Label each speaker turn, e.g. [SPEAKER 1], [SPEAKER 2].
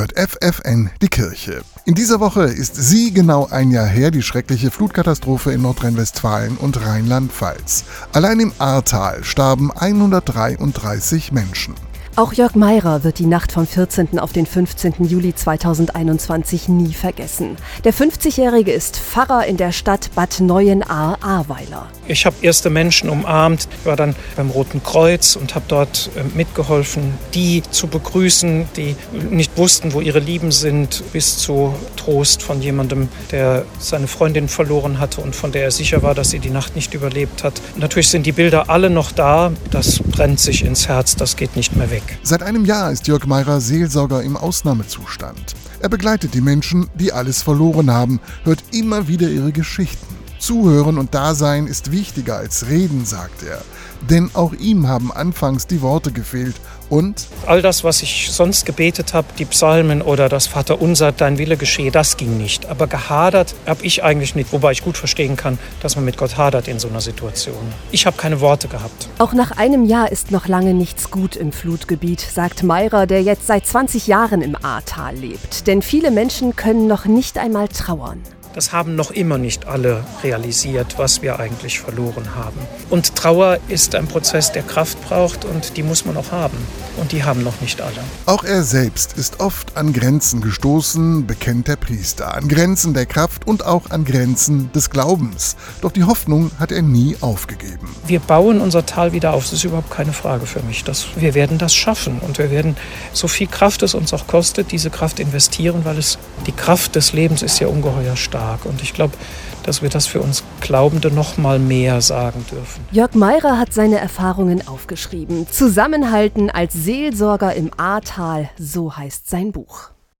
[SPEAKER 1] hört FFN die Kirche. In dieser Woche ist sie genau ein Jahr her, die schreckliche Flutkatastrophe in Nordrhein-Westfalen und Rheinland-Pfalz. Allein im Ahrtal starben 133 Menschen.
[SPEAKER 2] Auch Jörg Meirer wird die Nacht vom 14. auf den 15. Juli 2021 nie vergessen. Der 50-Jährige ist Pfarrer in der Stadt Bad Neuenahr-Ahrweiler.
[SPEAKER 3] Ich habe erste Menschen umarmt, war dann beim Roten Kreuz und habe dort äh, mitgeholfen, die zu begrüßen, die nicht wussten, wo ihre Lieben sind, bis zu Trost von jemandem, der seine Freundin verloren hatte und von der er sicher war, dass sie die Nacht nicht überlebt hat. Natürlich sind die Bilder alle noch da. Das brennt sich ins Herz, das geht nicht mehr weg weg.
[SPEAKER 1] Seit einem Jahr ist Jörg Meirer Seelsorger im Ausnahmezustand. Er begleitet die Menschen, die alles verloren haben, hört immer wieder ihre Geschichten. Zuhören und Dasein ist wichtiger als Reden, sagt er. Denn auch ihm haben anfangs die Worte gefehlt und
[SPEAKER 3] all das, was ich sonst gebetet habe, die Psalmen oder das Vaterunser, dein Wille geschehe, das ging nicht. Aber gehadert habe ich eigentlich nicht, wobei ich gut verstehen kann, dass man mit Gott hadert in so einer Situation. Ich habe keine Worte gehabt.
[SPEAKER 2] Auch nach einem Jahr ist noch lange nichts gut im Flutgebiet, sagt Meirer, der jetzt seit 20 Jahren im Ahrtal lebt. Denn viele Menschen können noch nicht einmal trauern.
[SPEAKER 3] Das haben noch immer nicht alle realisiert, was wir eigentlich verloren haben. Und Trauer ist ein Prozess, der Kraft braucht und die muss man auch haben. Und die haben noch nicht alle.
[SPEAKER 1] Auch er selbst ist oft an Grenzen gestoßen, bekennt der Priester. An Grenzen der Kraft und auch an Grenzen des Glaubens. Doch die Hoffnung hat er nie aufgegeben.
[SPEAKER 3] Wir bauen unser Tal wieder auf. Das ist überhaupt keine Frage für mich. Das, wir werden das schaffen. Und wir werden so viel Kraft es uns auch kostet, diese Kraft investieren, weil es die Kraft des Lebens ist ja ungeheuer stark stark. Und ich glaube, dass wir das für uns Glaubende noch mal mehr sagen dürfen.
[SPEAKER 2] Jörg Meirer hat seine Erfahrungen aufgeschrieben. Zusammenhalten als Seelsorger im Ahrtal, so heißt sein Buch.